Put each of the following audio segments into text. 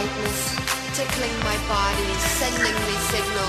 brightness tickling my body, sending me signals,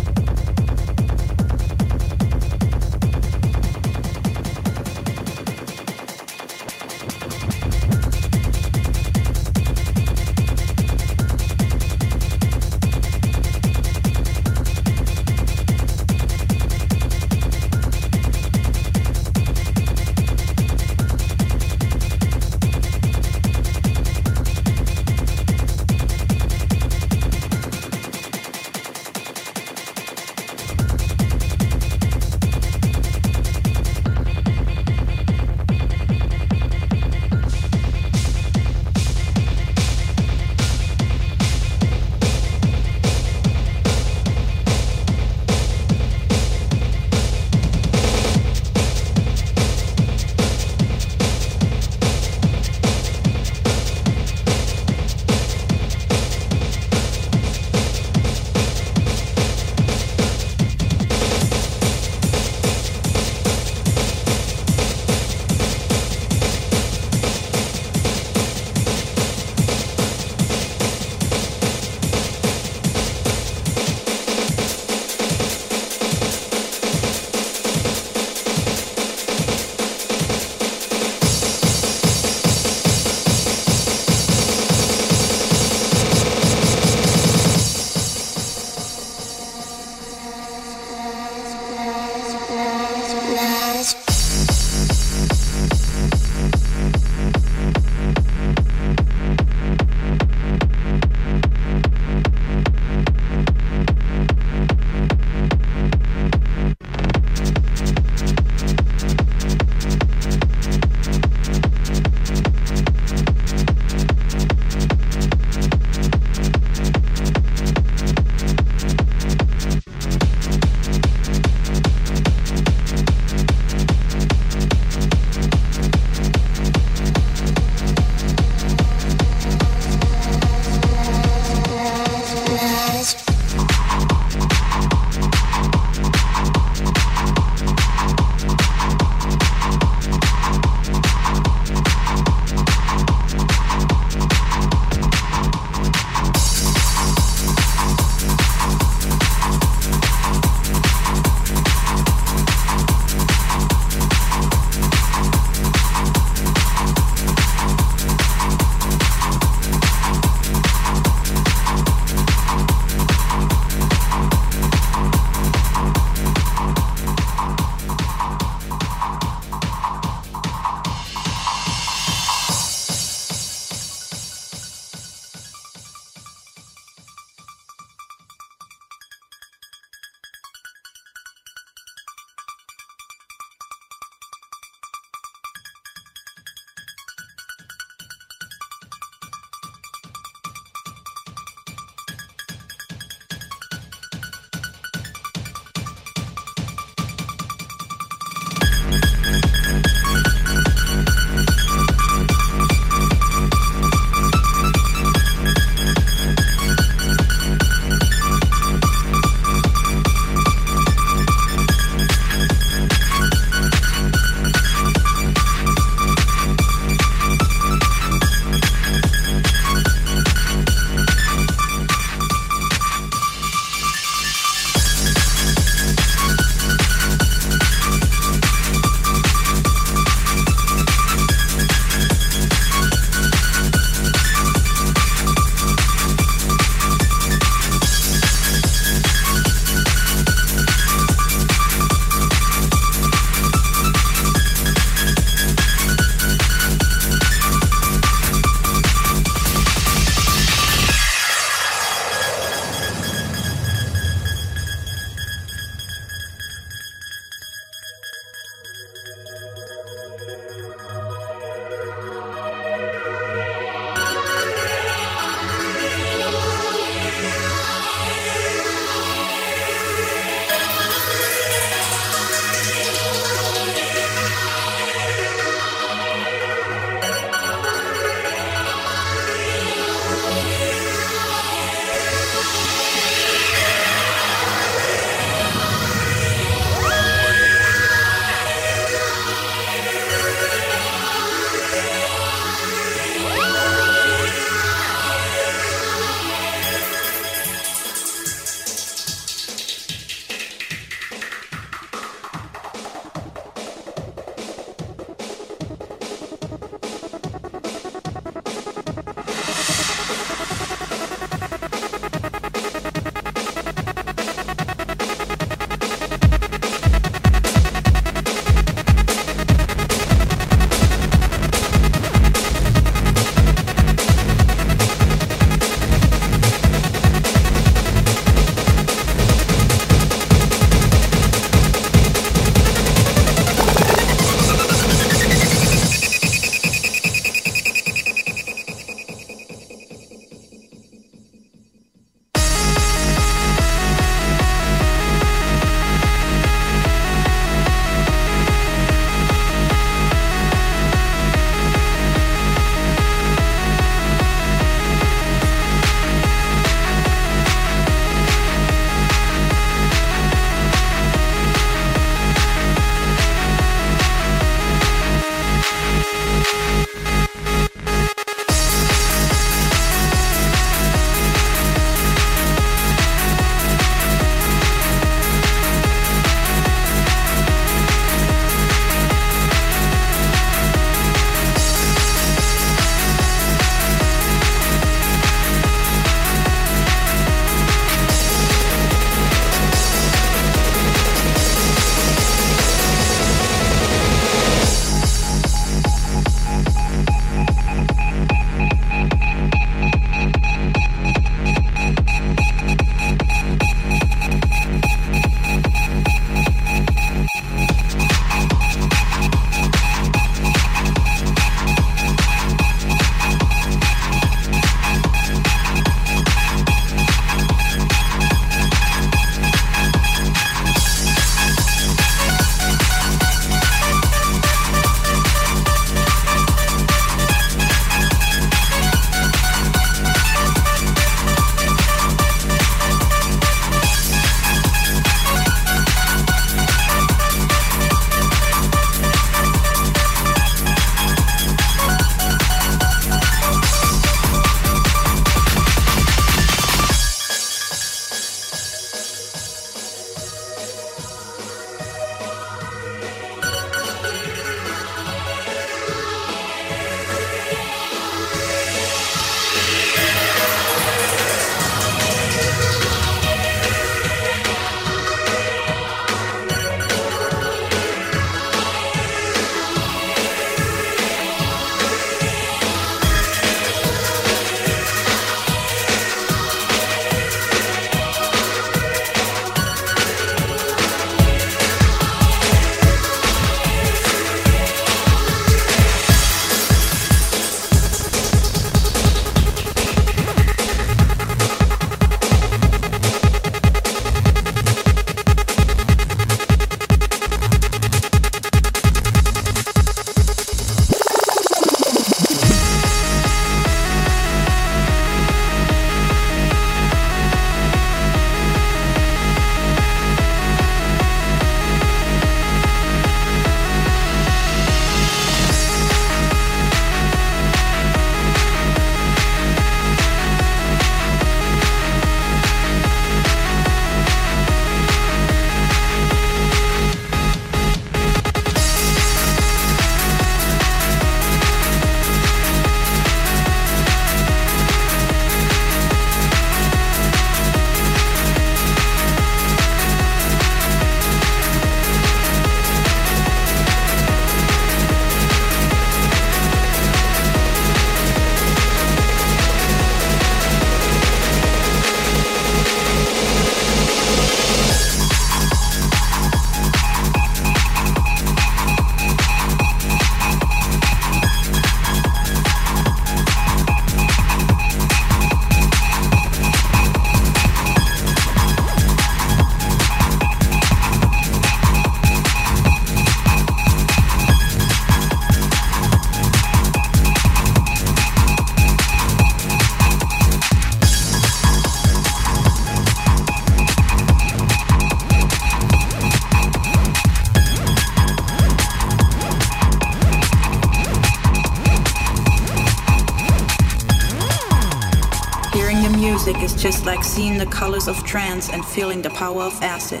just like seeing the colors of trance and feeling the power of acid.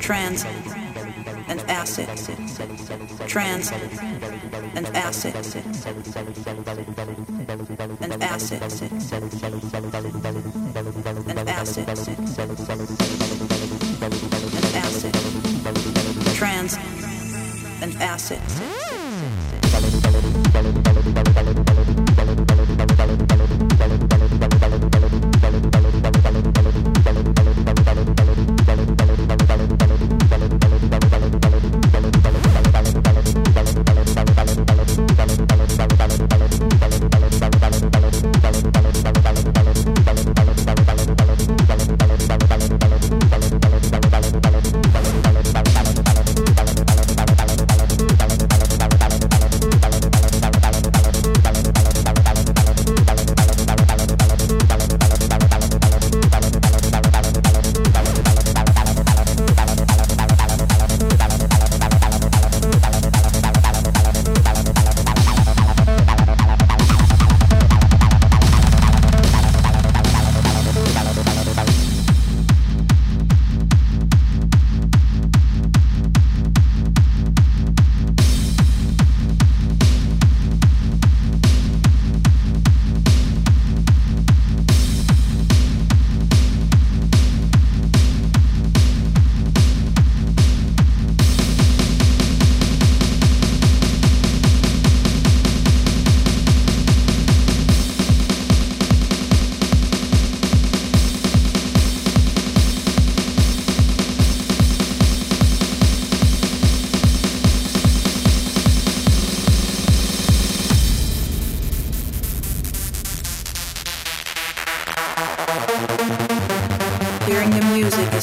Trance and acid. Trance and acid. And acid.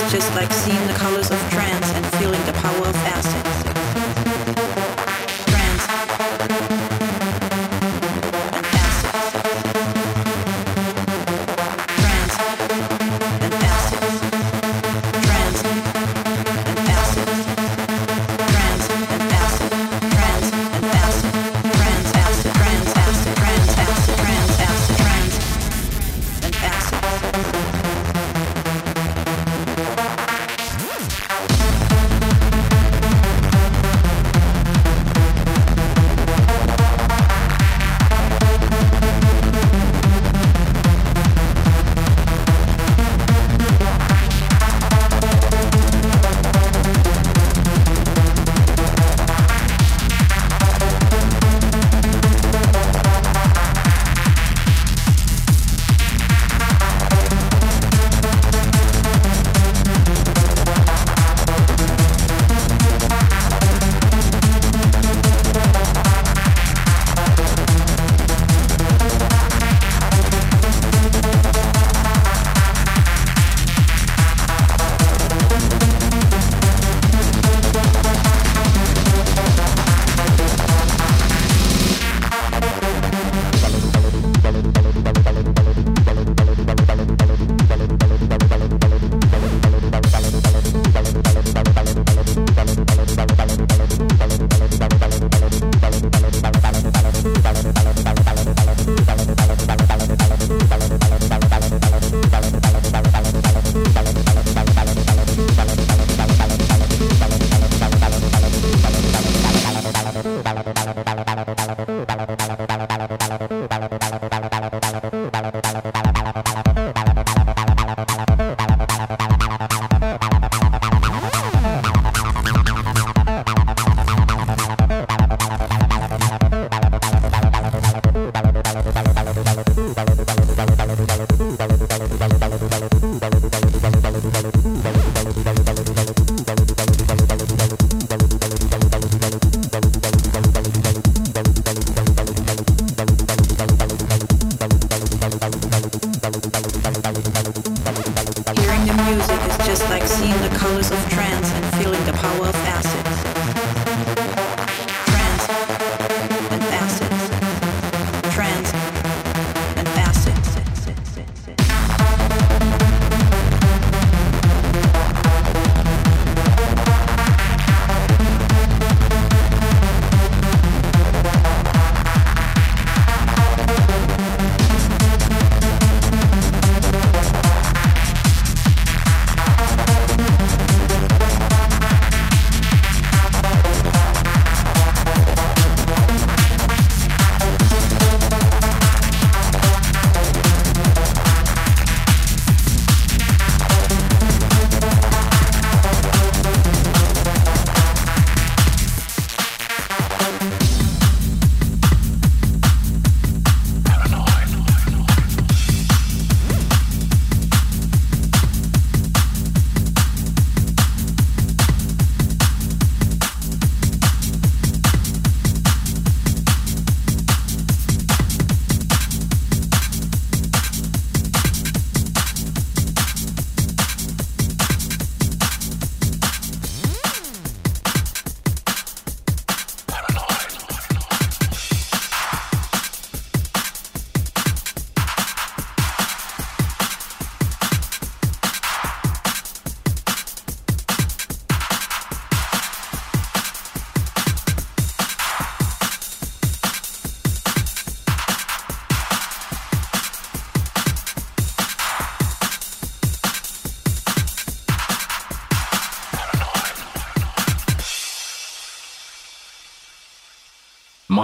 just like seeing the colors of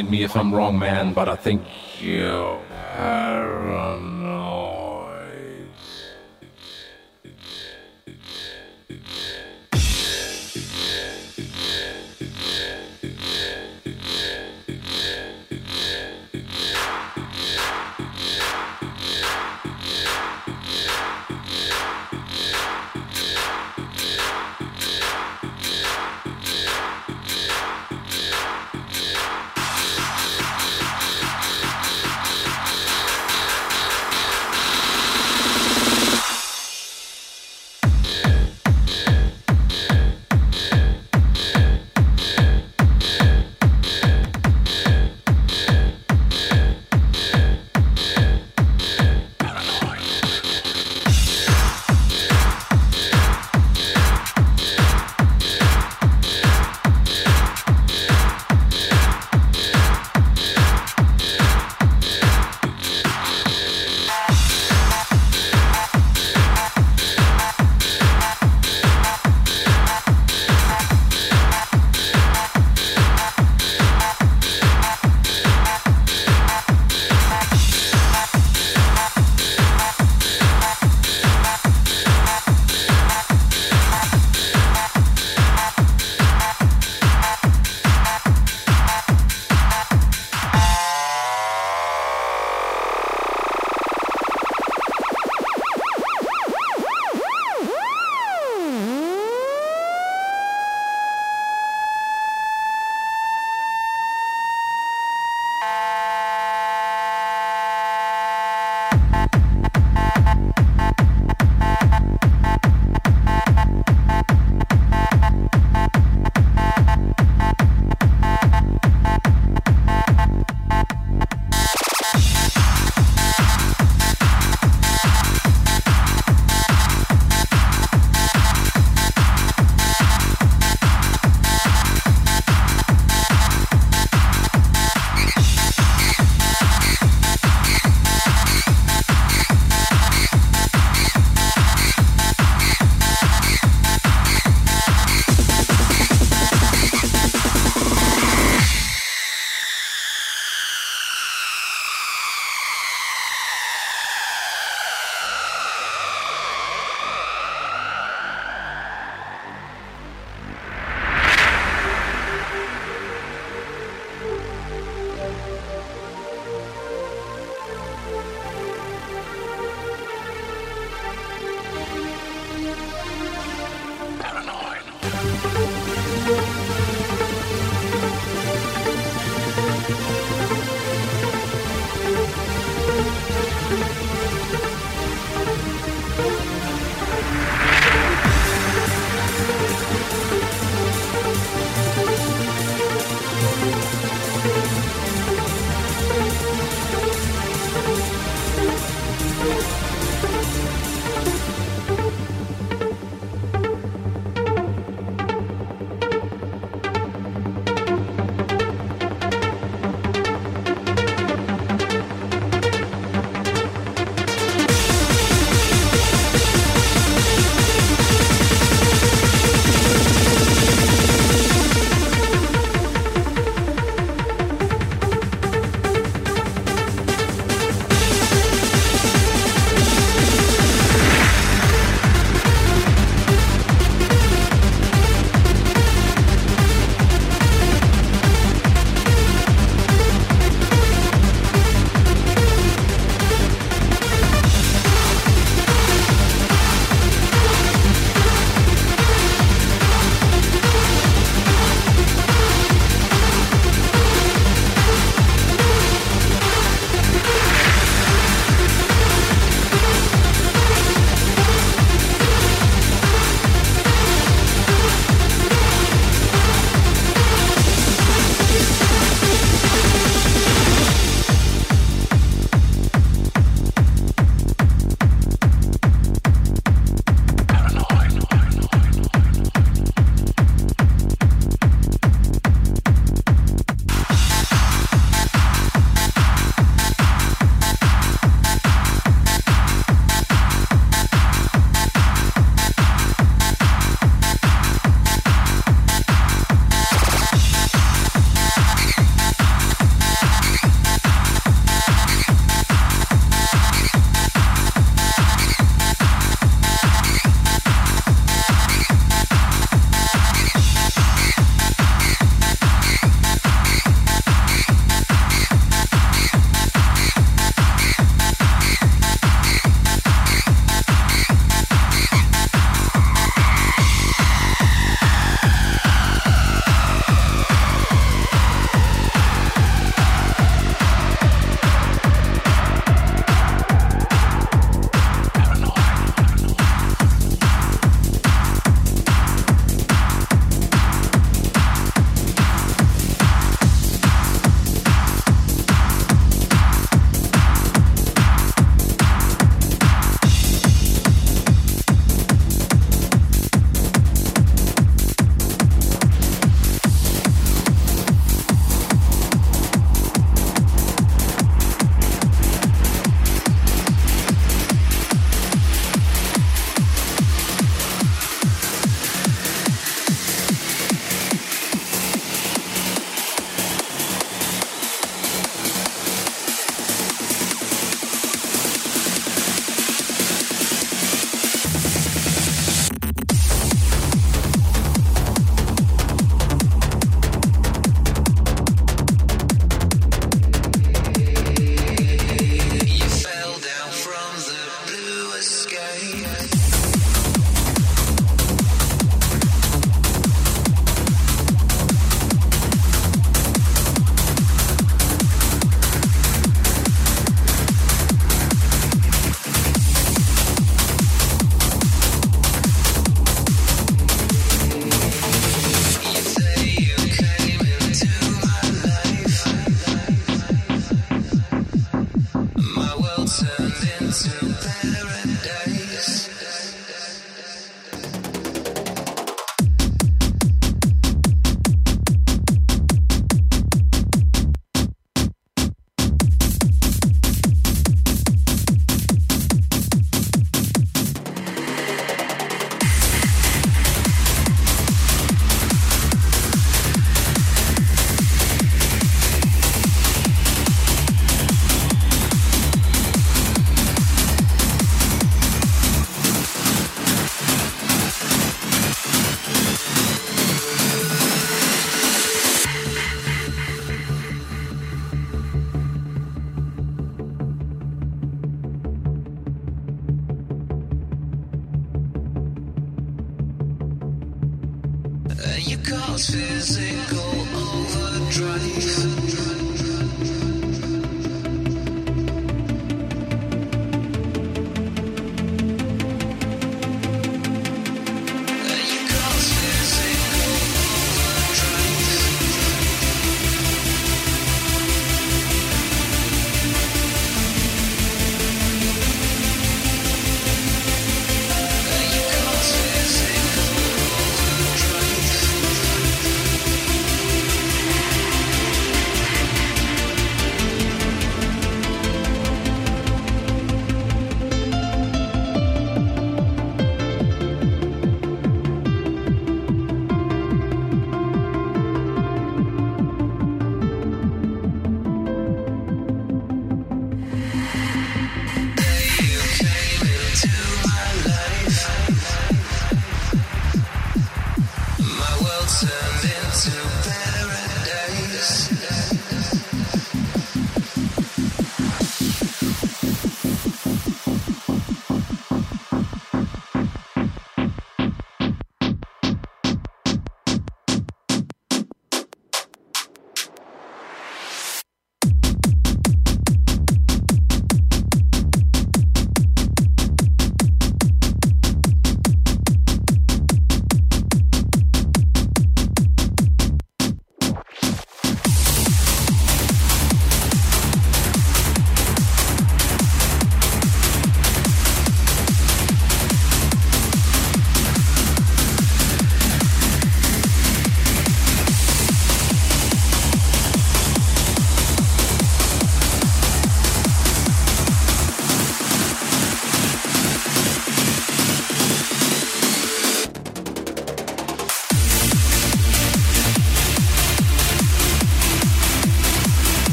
mind me if I'm wrong, man, but I think you're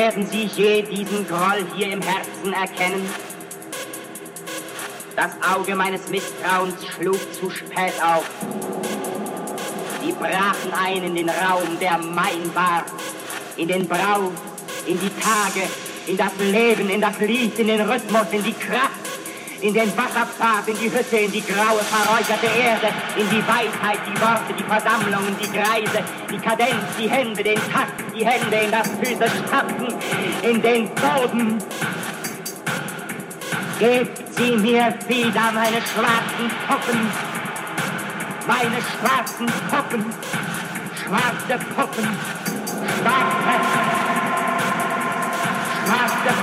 Werden Sie je diesen Groll hier im Herzen erkennen? Das Auge meines Misstrauens schlug zu spät auf. Sie brachen ein in den Raum, der mein war, in den Brauch, in die Tage, in das Leben, in das Lied, in den Rhythmus, in die Kraft, in den Wasserpfad, in die Hütte, in die graue, verräucherte Erde, in die Weisheit, die Worte, die Versammlungen, die Kreise, die Kadenz, die Hände, den Takt, die Hände, in das Füße stampfen, in den Boden. Gebt sie mir wieder, meine schwarzen Puppen, meine schwarzen Puppen, schwarze Puppen, schwarze, schwarze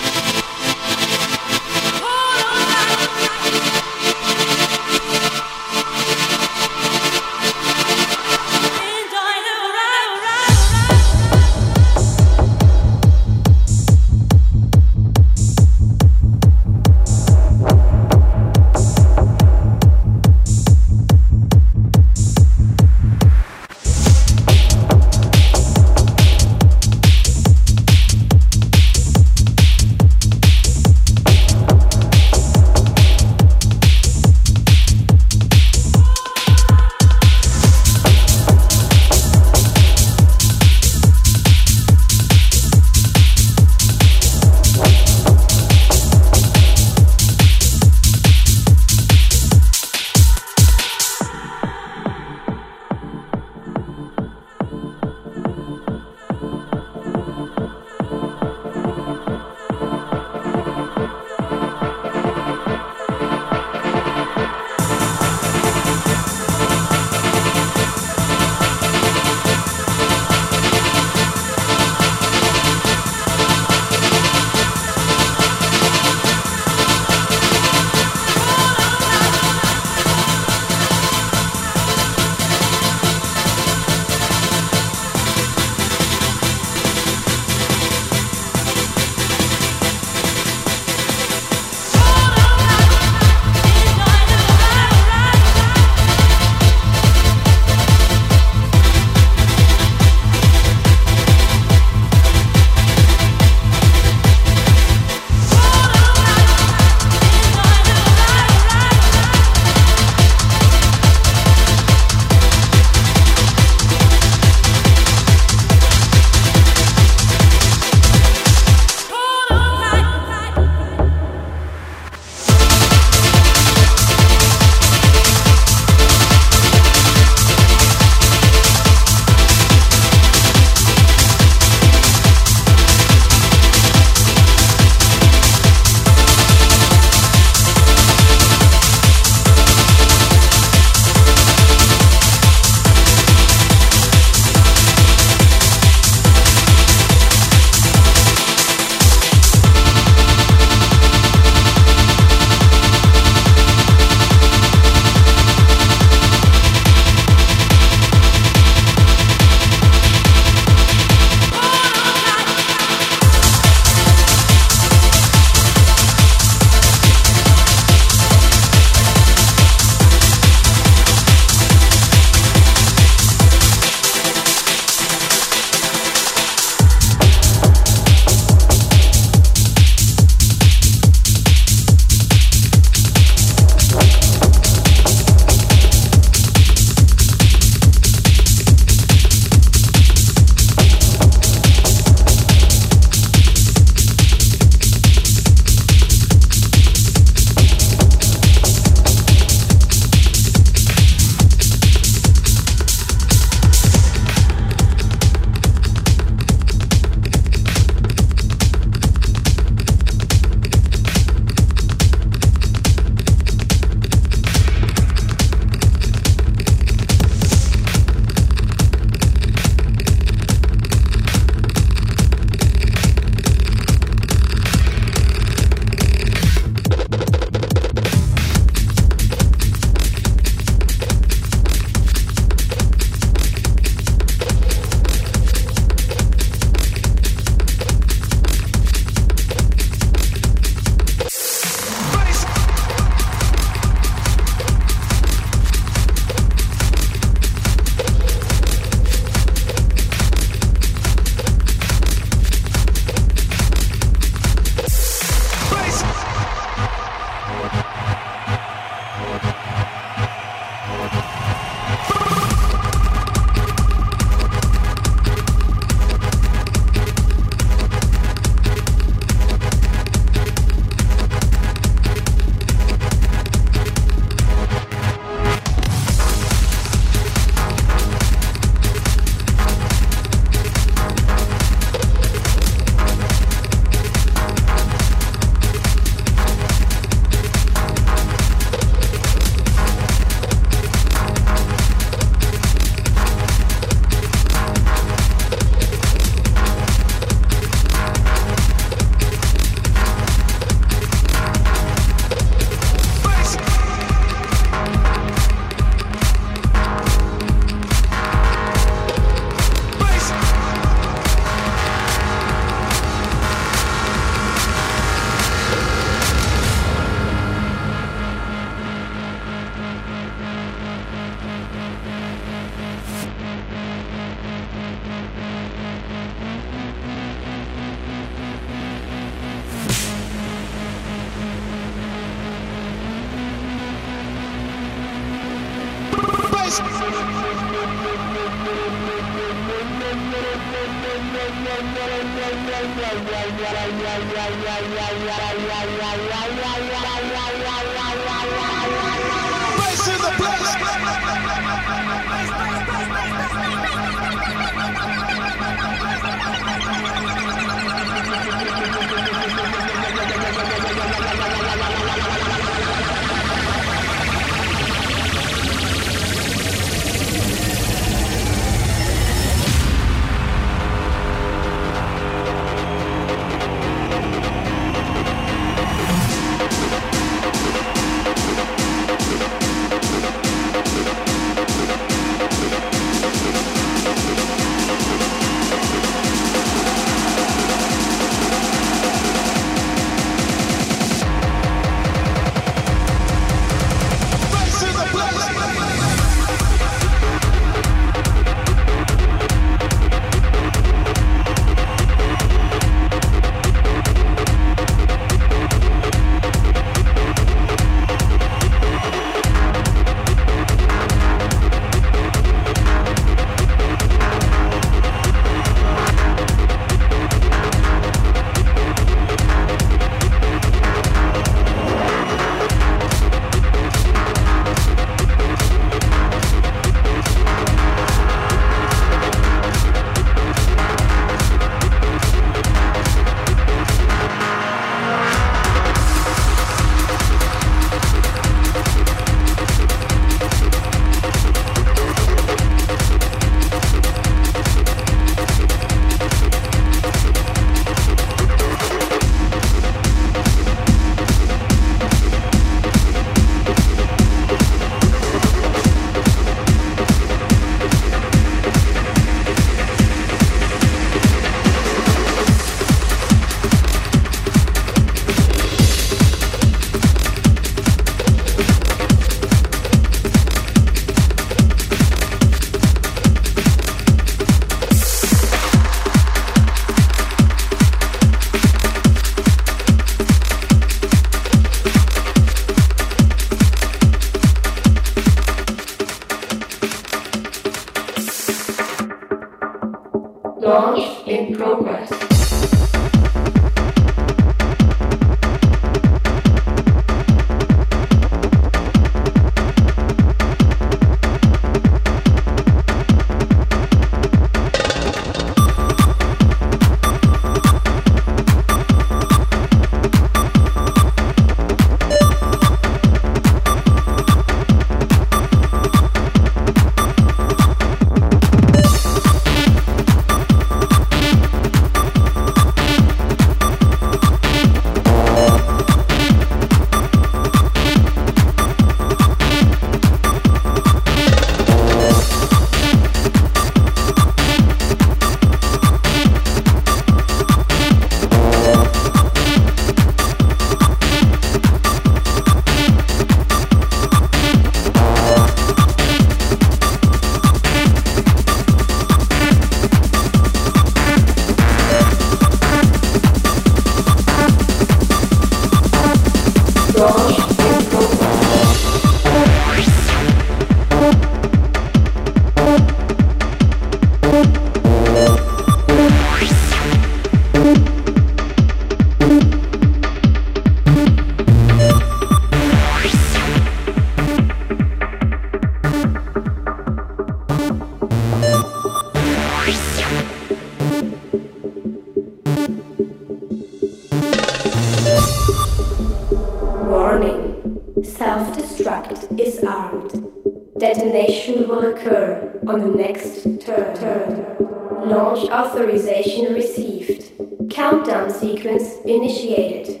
Launch authorization received. Countdown sequence initiated.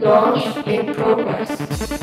Launch in progress.